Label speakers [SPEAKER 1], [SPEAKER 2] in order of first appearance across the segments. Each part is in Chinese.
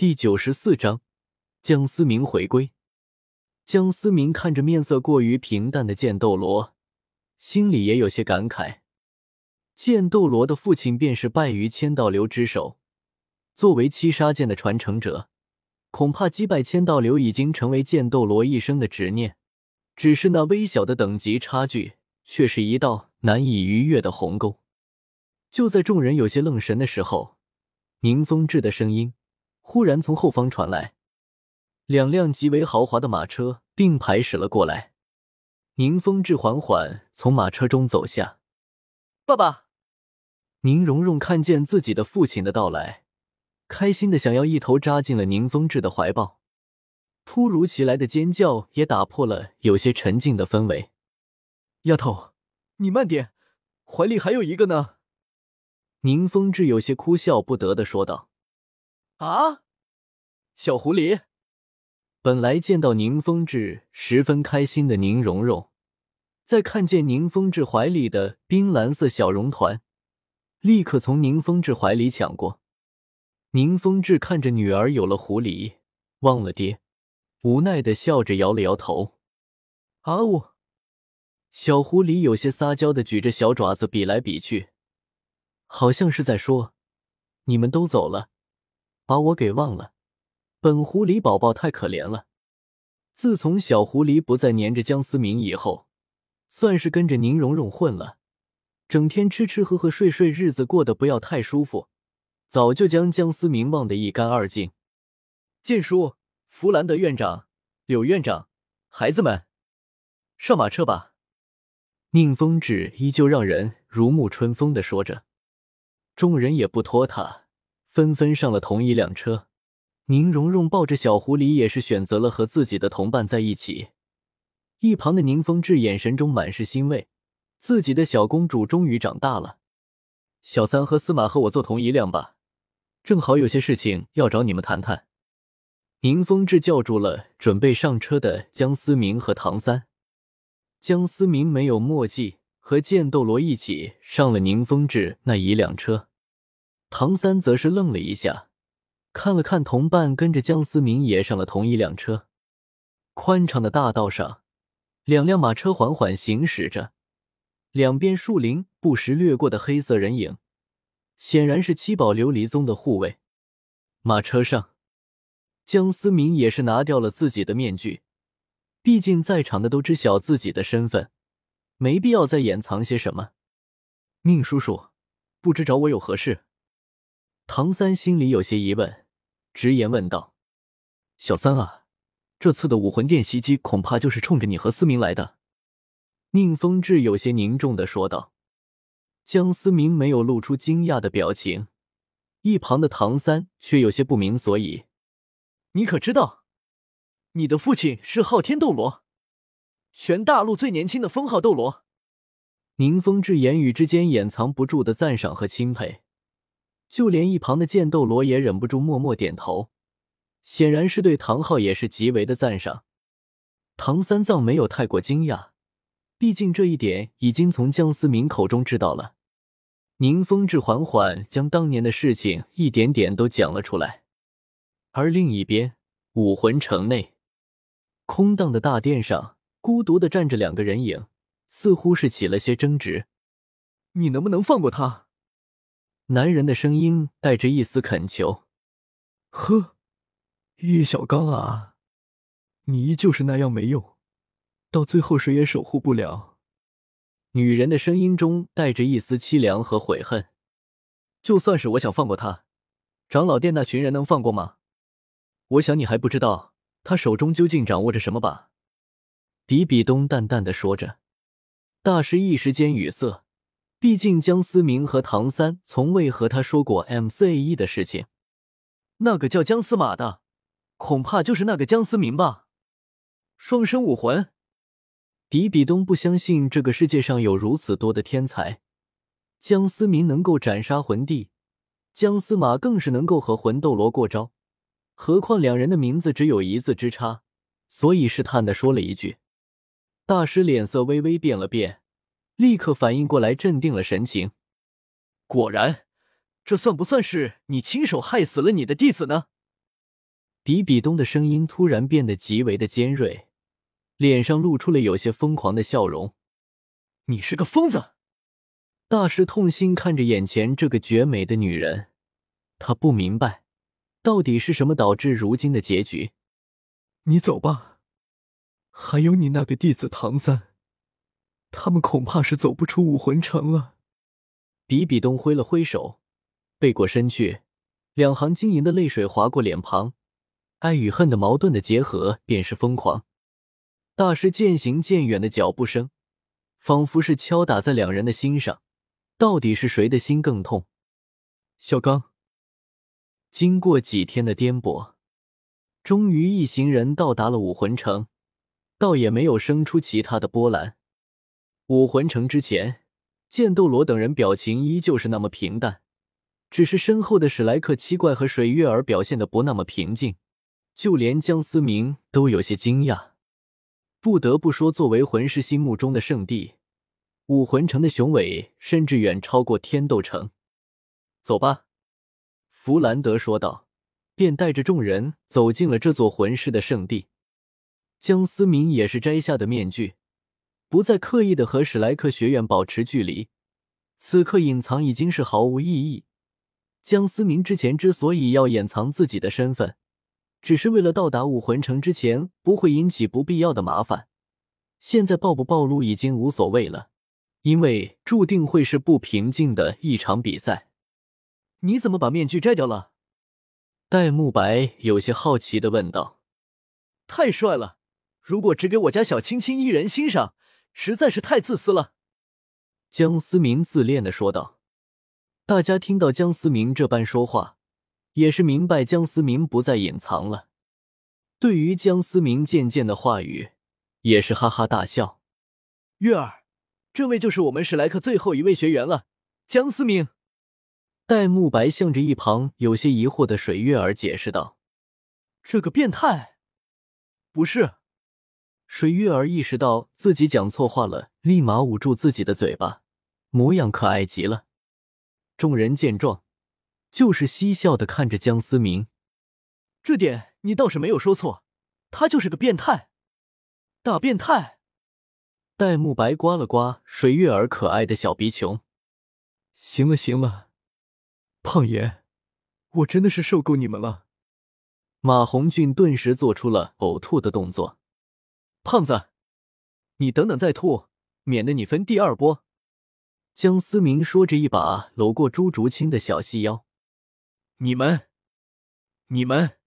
[SPEAKER 1] 第九十四章，江思明回归。江思明看着面色过于平淡的剑斗罗，心里也有些感慨。剑斗罗的父亲便是败于千道流之手，作为七杀剑的传承者，恐怕击败千道流已经成为剑斗罗一生的执念。只是那微小的等级差距，却是一道难以逾越的鸿沟。就在众人有些愣神的时候，宁风致的声音忽然从后方传来。两辆极为豪华的马车并排驶了过来，宁风致缓缓从马车中走下。
[SPEAKER 2] 爸爸，
[SPEAKER 1] 宁荣荣看见自己的父亲的到来，开心的想要一头扎进了宁风致的怀抱。突如其来的尖叫也打破了有些沉静的氛围。
[SPEAKER 2] 丫头，你慢点，怀里还有一个呢。
[SPEAKER 1] 宁风致有些哭笑不得的说道：“
[SPEAKER 2] 啊，小狐狸。”
[SPEAKER 1] 本来见到宁风致十分开心的宁荣荣，在看见宁风致怀里的冰蓝色小绒团，立刻从宁风致怀里抢过。宁风致看着女儿有了狐狸，忘了爹，无奈的笑着摇了摇头。
[SPEAKER 2] 啊呜！
[SPEAKER 1] 小狐狸有些撒娇的举着小爪子比来比去，好像是在说：“你们都走了，把我给忘了。”本狐狸宝宝太可怜了。自从小狐狸不再粘着江思明以后，算是跟着宁荣荣混了，整天吃吃喝喝睡睡，日子过得不要太舒服，早就将江思明忘得一干二净。
[SPEAKER 2] 剑叔、弗兰德院长、柳院长，孩子们，上马车吧。
[SPEAKER 1] 宁风致依旧让人如沐春风的说着，众人也不拖沓，纷纷上了同一辆车。宁荣荣抱着小狐狸，也是选择了和自己的同伴在一起。一旁的宁风致眼神中满是欣慰，自己的小公主终于长大了。小三和司马和我坐同一辆吧，正好有些事情要找你们谈谈。宁风致叫住了准备上车的江思明和唐三。江思明没有墨迹，和剑斗罗一起上了宁风致那一辆车。唐三则是愣了一下。看了看同伴，跟着江思明也上了同一辆车。宽敞的大道上，两辆马车缓缓行驶着，两边树林不时掠过的黑色人影，显然是七宝琉璃宗的护卫。马车上，江思明也是拿掉了自己的面具，毕竟在场的都知晓自己的身份，没必要再掩藏些什么。宁叔叔，不知找我有何事？唐三心里有些疑问，直言问道：“小三啊，这次的武魂殿袭击恐怕就是冲着你和思明来的。”宁风致有些凝重的说道。江思明没有露出惊讶的表情，一旁的唐三却有些不明所以：“
[SPEAKER 2] 你可知道，你的父亲是昊天斗罗，全大陆最年轻的封号斗罗？”
[SPEAKER 1] 宁风致言语之间掩藏不住的赞赏和钦佩。就连一旁的剑斗罗也忍不住默默点头，显然是对唐昊也是极为的赞赏。唐三藏没有太过惊讶，毕竟这一点已经从江思明口中知道了。宁风致缓缓将当年的事情一点点都讲了出来。而另一边，武魂城内空荡的大殿上，孤独的站着两个人影，似乎是起了些争执。
[SPEAKER 2] 你能不能放过他？
[SPEAKER 1] 男人的声音带着一丝恳求：“
[SPEAKER 2] 呵，叶小刚啊，你依旧是那样没用，到最后谁也守护不了。”
[SPEAKER 1] 女人的声音中带着一丝凄凉和悔恨：“就算是我想放过他，长老殿那群人能放过吗？我想你还不知道他手中究竟掌握着什么吧？”迪比东淡淡的说着，大师一时间语塞。毕竟江思明和唐三从未和他说过 MCE 的事情。
[SPEAKER 2] 那个叫江司马的，恐怕就是那个江思明吧？双生武魂，
[SPEAKER 1] 比比东不相信这个世界上有如此多的天才。江思明能够斩杀魂帝，江司马更是能够和魂斗罗过招，何况两人的名字只有一字之差，所以试探的说了一句。大师脸色微微变了变。立刻反应过来，镇定了神情。
[SPEAKER 2] 果然，这算不算是你亲手害死了你的弟子呢？
[SPEAKER 1] 比比东的声音突然变得极为的尖锐，脸上露出了有些疯狂的笑容。
[SPEAKER 2] 你是个疯子！
[SPEAKER 1] 大师痛心看着眼前这个绝美的女人，他不明白，到底是什么导致如今的结局。
[SPEAKER 2] 你走吧，还有你那个弟子唐三，他们恐怕是走不出武魂城了。
[SPEAKER 1] 比比东挥了挥手，背过身去，两行晶莹的泪水划过脸庞，爱与恨的矛盾的结合便是疯狂。大师渐行渐远的脚步声。仿佛是敲打在两人的心上，到底是谁的心更痛？
[SPEAKER 2] 小刚，
[SPEAKER 1] 经过几天的颠簸，终于一行人到达了武魂城，倒也没有生出其他的波澜。武魂城之前，剑斗罗等人表情依旧是那么平淡，只是身后的史莱克七怪和水月儿表现的不那么平静，就连江思明都有些惊讶。不得不说，作为魂师心目中的圣地，武魂城的雄伟甚至远超过天斗城。走吧，弗兰德说道，便带着众人走进了这座魂师的圣地。江思明也是摘下的面具，不再刻意的和史莱克学院保持距离。此刻隐藏已经是毫无意义。江思明之前之所以要掩藏自己的身份。只是为了到达武魂城之前不会引起不必要的麻烦，现在暴不暴露已经无所谓了，因为注定会是不平静的一场比赛。
[SPEAKER 2] 你怎么把面具摘掉了？
[SPEAKER 1] 戴沐白有些好奇的问道。
[SPEAKER 2] 太帅了，如果只给我家小青青一人欣赏，实在是太自私了。
[SPEAKER 1] 江思明自恋的说道。大家听到江思明这般说话。也是明白江思明不再隐藏了，对于江思明渐渐的话语，也是哈哈大笑。
[SPEAKER 2] 月儿，这位就是我们史莱克最后一位学员了，江思明。
[SPEAKER 1] 戴沐白向着一旁有些疑惑的水月儿解释道：“
[SPEAKER 2] 这个变态，不是。”
[SPEAKER 1] 水月儿意识到自己讲错话了，立马捂住自己的嘴巴，模样可爱极了。众人见状。就是嬉笑的看着江思明，
[SPEAKER 2] 这点你倒是没有说错，他就是个变态，大变态。
[SPEAKER 1] 戴沐白刮了刮水月儿可爱的小鼻球，
[SPEAKER 2] 行了行了，胖爷，我真的是受够你们了。
[SPEAKER 1] 马红俊顿时做出了呕吐的动作，
[SPEAKER 2] 胖子，你等等再吐，免得你分第二波。
[SPEAKER 1] 江思明说着，一把搂过朱竹清的小细腰。
[SPEAKER 2] 你们，你们！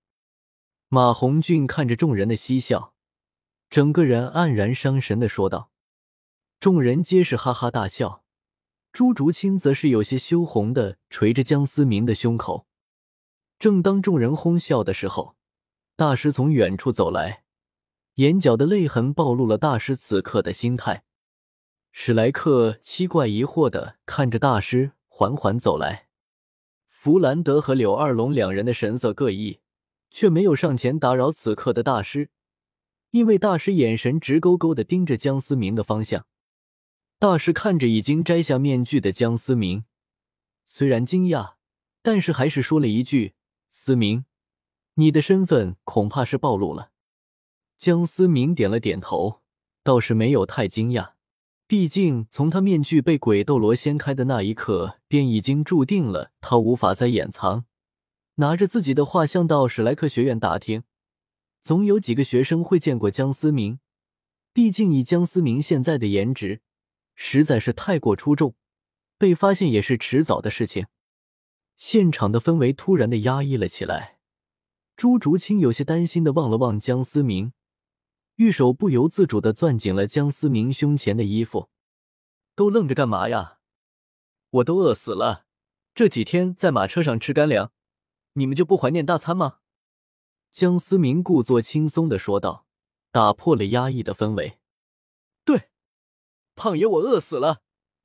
[SPEAKER 1] 马红俊看着众人的嬉笑，整个人黯然伤神的说道。众人皆是哈哈大笑，朱竹清则是有些羞红的捶着江思明的胸口。正当众人哄笑的时候，大师从远处走来，眼角的泪痕暴露了大师此刻的心态。史莱克七怪疑惑的看着大师缓缓走来。弗兰德和柳二龙两人的神色各异，却没有上前打扰此刻的大师，因为大师眼神直勾勾的盯着江思明的方向。大师看着已经摘下面具的江思明，虽然惊讶，但是还是说了一句：“思明，你的身份恐怕是暴露了。”江思明点了点头，倒是没有太惊讶。毕竟，从他面具被鬼斗罗掀开的那一刻，便已经注定了他无法再掩藏。拿着自己的画像到史莱克学院打听，总有几个学生会见过江思明。毕竟，以江思明现在的颜值，实在是太过出众，被发现也是迟早的事情。现场的氛围突然的压抑了起来。朱竹清有些担心的望了望江思明。玉手不由自主的攥紧了江思明胸前的衣服，
[SPEAKER 2] 都愣着干嘛呀？我都饿死了，这几天在马车上吃干粮，你们就不怀念大餐吗？
[SPEAKER 1] 江思明故作轻松的说道，打破了压抑的氛围。
[SPEAKER 2] 对，胖爷我饿死了，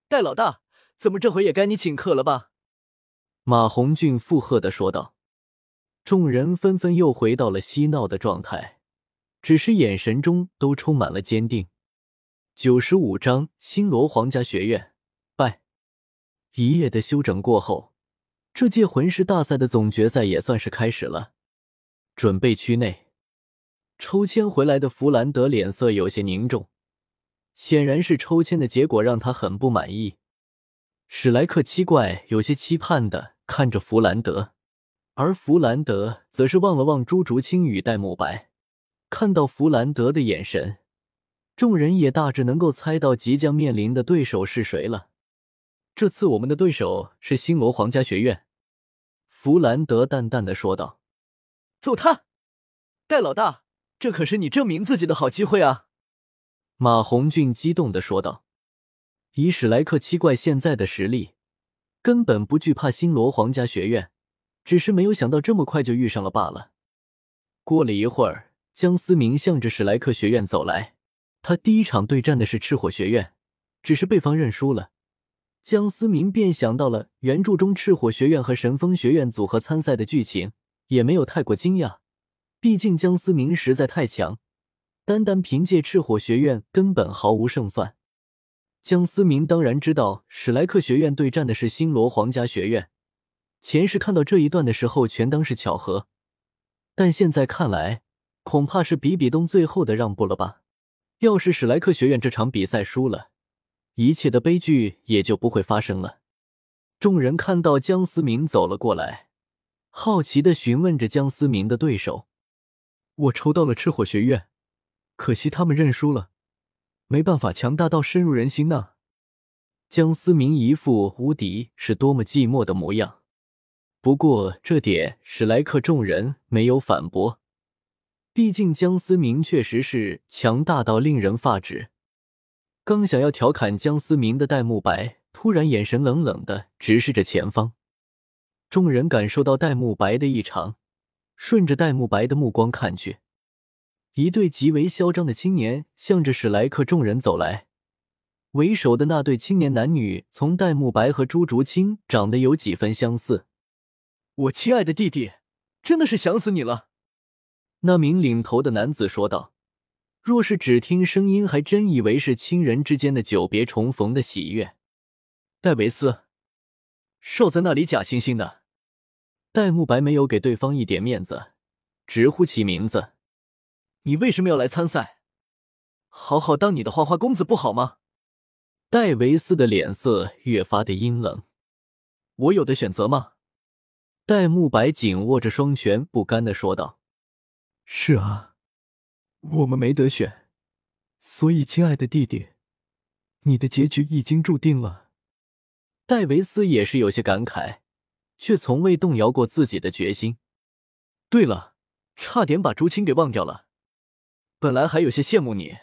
[SPEAKER 2] 戴老大，怎么这回也该你请客了吧？
[SPEAKER 1] 马红俊附和的说道。众人纷纷又回到了嬉闹的状态。只是眼神中都充满了坚定。九十五章星罗皇家学院拜。一夜的休整过后，这届魂师大赛的总决赛也算是开始了。准备区内。抽签回来的弗兰德脸色有些凝重，显然是抽签的结果让他很不满意。史莱克七怪有些期盼的看着弗兰德，而弗兰德则是望了望朱竹清与戴沐白，看到弗兰德的眼神，众人也大致能够猜到即将面临的对手是谁了。这次我们的对手是星罗皇家学院，弗兰德淡淡的说道：“
[SPEAKER 2] 揍他，戴老大，这可是你证明自己的好机会啊！”
[SPEAKER 1] 马红俊激动的说道。以史莱克七怪现在的实力，根本不惧怕星罗皇家学院，只是没有想到这么快就遇上了罢了。过了一会儿，江思明向着史莱克学院走来。他第一场对战的是赤火学院，只是被方认输了。江思明便想到了原著中赤火学院和神风学院组合参赛的剧情，也没有太过惊讶。毕竟江思明实在太强，单单凭借赤火学院根本毫无胜算。江思明当然知道史莱克学院对战的是星罗皇家学院，前世看到这一段的时候全当是巧合，但现在看来恐怕是比比东最后的让步了吧。要是史莱克学院这场比赛输了，一切的悲剧也就不会发生了。众人看到江思明走了过来，好奇的询问着江思明的对手：“
[SPEAKER 2] 我抽到了赤火学院，可惜他们认输了。”没办法，强大到深入人心呢。
[SPEAKER 1] 江思明一副无敌是多么寂寞的模样。不过这点史莱克众人没有反驳，毕竟江思明确实是强大到令人发指。刚想要调侃江思明的戴沐白，突然眼神冷冷的直视着前方。众人感受到戴沐白的异常，顺着戴沐白的目光看去。一对极为嚣张的青年向着史莱克众人走来，为首的那对青年男女从戴沐白和朱竹清长得有几分相似。
[SPEAKER 2] 我亲爱的弟弟，真的是想死你了。
[SPEAKER 1] 那名领头的男子说道。若是只听声音，还真以为是亲人之间的久别重逢的喜悦。
[SPEAKER 2] 戴维斯，少在那里假惺惺的。
[SPEAKER 1] 戴沐白没有给对方一点面子，直呼其名字。
[SPEAKER 2] 你为什么要来参赛？好好当你的花花公子不好吗？
[SPEAKER 1] 戴维斯的脸色越发的阴冷。
[SPEAKER 2] 我有的选择吗？
[SPEAKER 1] 戴沐白紧握着双拳，不甘的说道：“
[SPEAKER 2] 是啊，我们没得选。所以，亲爱的弟弟，你的结局已经注定了。”
[SPEAKER 1] 戴维斯也是有些感慨，却从未动摇过自己的决心。
[SPEAKER 2] 对了，差点把朱青给忘掉了。本来还有些羡慕你，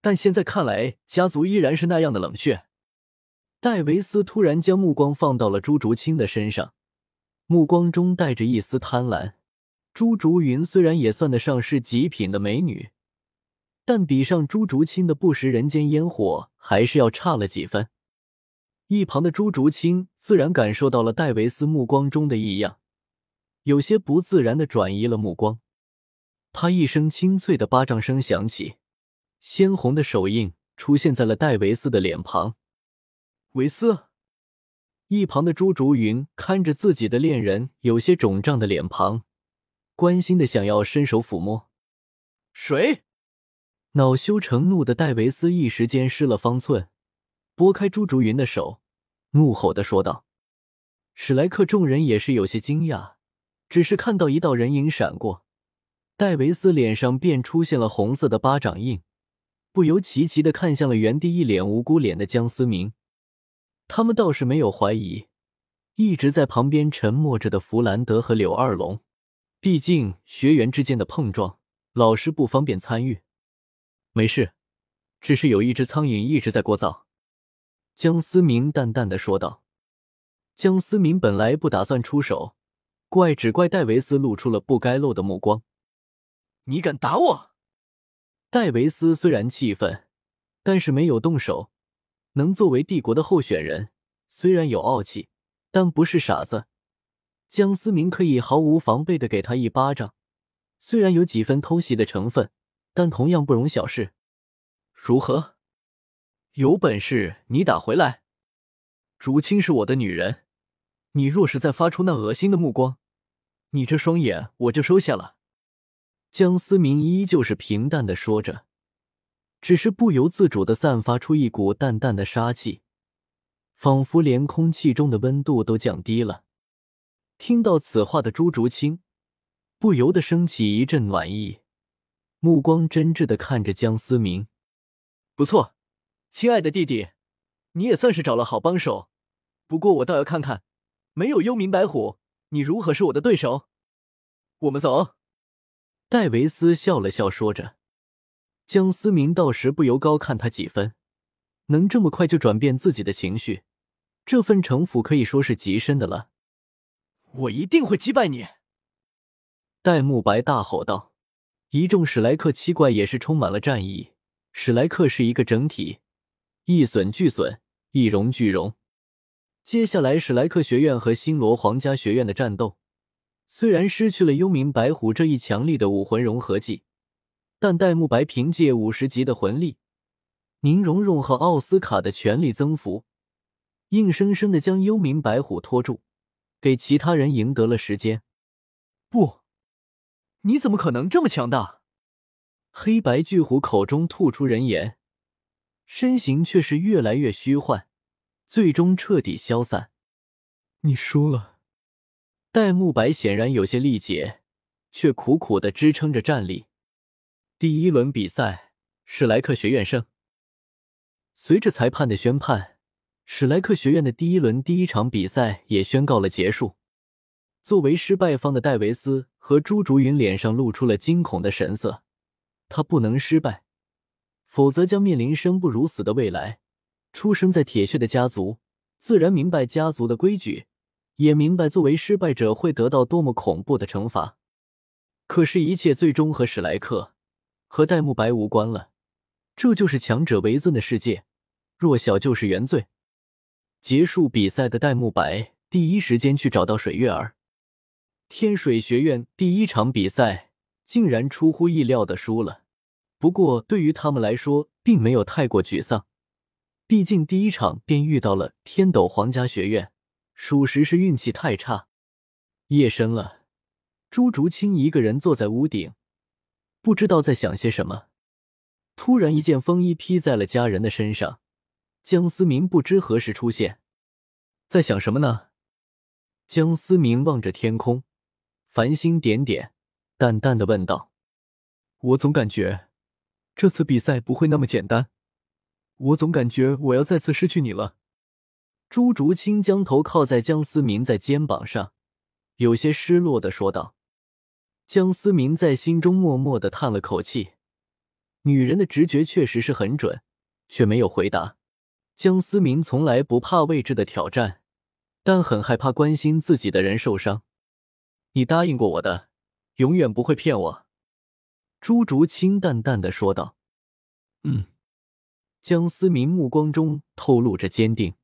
[SPEAKER 2] 但现在看来，家族依然是那样的冷血。
[SPEAKER 1] 戴维斯突然将目光放到了朱竹清的身上，目光中带着一丝贪婪。朱竹云虽然也算得上是极品的美女，但比上朱竹清的不食人间烟火，还是要差了几分。一旁的朱竹清自然感受到了戴维斯目光中的异样，有些不自然的转移了目光。他！一声清脆的巴掌声响起，鲜红的手印出现在了戴维斯的脸庞。
[SPEAKER 2] 维斯，
[SPEAKER 1] 一旁的朱竹云看着自己的恋人有些肿胀的脸庞，关心的想要伸手抚摸。
[SPEAKER 2] 谁？
[SPEAKER 1] 恼羞成怒的戴维斯一时间失了方寸，拨开朱竹云的手，怒吼的说道：“史莱克！”众人也是有些惊讶，只是看到一道人影闪过。戴维斯脸上便出现了红色的巴掌印，不由齐齐的看向了原地一脸无辜脸的江思明。他们倒是没有怀疑，一直在旁边沉默着的弗兰德和柳二龙。毕竟学员之间的碰撞，老师不方便参与。没事，只是有一只苍蝇一直在聒噪。江思明淡淡的说道。江思明本来不打算出手，怪只怪戴维斯露出了不该露的目光。
[SPEAKER 2] 你敢打我？
[SPEAKER 1] 戴维斯虽然气愤，但是没有动手。能作为帝国的候选人，虽然有傲气，但不是傻子。江思明可以毫无防备的给他一巴掌，虽然有几分偷袭的成分，但同样不容小视。
[SPEAKER 2] 如何？有本事你打回来！竹青是我的女人，你若是再发出那恶心的目光，你这双眼我就收下了。
[SPEAKER 1] 江思明依旧是平淡的说着，只是不由自主的散发出一股淡淡的杀气，仿佛连空气中的温度都降低了。听到此话的朱竹清不由得升起一阵暖意，目光真挚的看着江思明。
[SPEAKER 2] 不错，亲爱的弟弟，你也算是找了好帮手。不过我倒要看看，没有幽冥白虎，你如何是我的对手？我们走。
[SPEAKER 1] 戴维斯笑了笑，说着。江思明到时不由高看他几分，能这么快就转变自己的情绪，这份城府可以说是极深的了。
[SPEAKER 2] 我一定会击败你！
[SPEAKER 1] 戴沐白大吼道。一众史莱克七怪也是充满了战意。史莱克是一个整体，一损俱损，一荣俱荣。接下来，史莱克学院和星罗皇家学院的战斗，虽然失去了幽冥白虎这一强力的武魂融合技，但戴沐白凭借五十级的魂力，宁荣荣和奥斯卡的全力增幅，硬生生的将幽冥白虎拖住，给其他人赢得了时间。
[SPEAKER 2] 不，你怎么可能这么强大？
[SPEAKER 1] 黑白巨虎口中吐出人言，身形却是越来越虚幻，最终彻底消散。
[SPEAKER 2] 你输了。
[SPEAKER 1] 戴沐白显然有些力竭，却苦苦的支撑着战力。第一轮比赛，史莱克学院胜。随着裁判的宣判，史莱克学院的第一轮第一场比赛也宣告了结束。作为失败方的戴维斯和朱竹云脸上露出了惊恐的神色。他不能失败，否则将面临生不如死的未来。出生在铁血的家族，自然明白家族的规矩，也明白作为失败者会得到多么恐怖的惩罚。可是，一切最终和史莱克、和戴沐白无关了。这就是强者为尊的世界，弱小就是原罪。结束比赛的戴沐白第一时间去找到水月儿。天水学院第一场比赛。竟然出乎意料的输了，不过对于他们来说，并没有太过沮丧。毕竟第一场便遇到了天斗皇家学院，属实是运气太差。夜深了，朱竹清一个人坐在屋顶，不知道在想些什么。突然，一件风衣披在了家人的身上。江思明不知何时出现，在想什么呢？江思明望着天空，繁星点点。淡淡的问道：“
[SPEAKER 2] 我总感觉这次比赛不会那么简单，我总感觉我要再次失去你了。”
[SPEAKER 1] 朱竹清将头靠在江思明在肩膀上，有些失落的说道。江思明在心中默默的叹了口气，女人的直觉确实是很准，却没有回答。江思明从来不怕未知的挑战，但很害怕关心自己的人受伤。你答应过我的。永远不会骗我，朱竹清淡淡的说道。
[SPEAKER 2] 嗯，
[SPEAKER 1] 江思明目光中透露着坚定。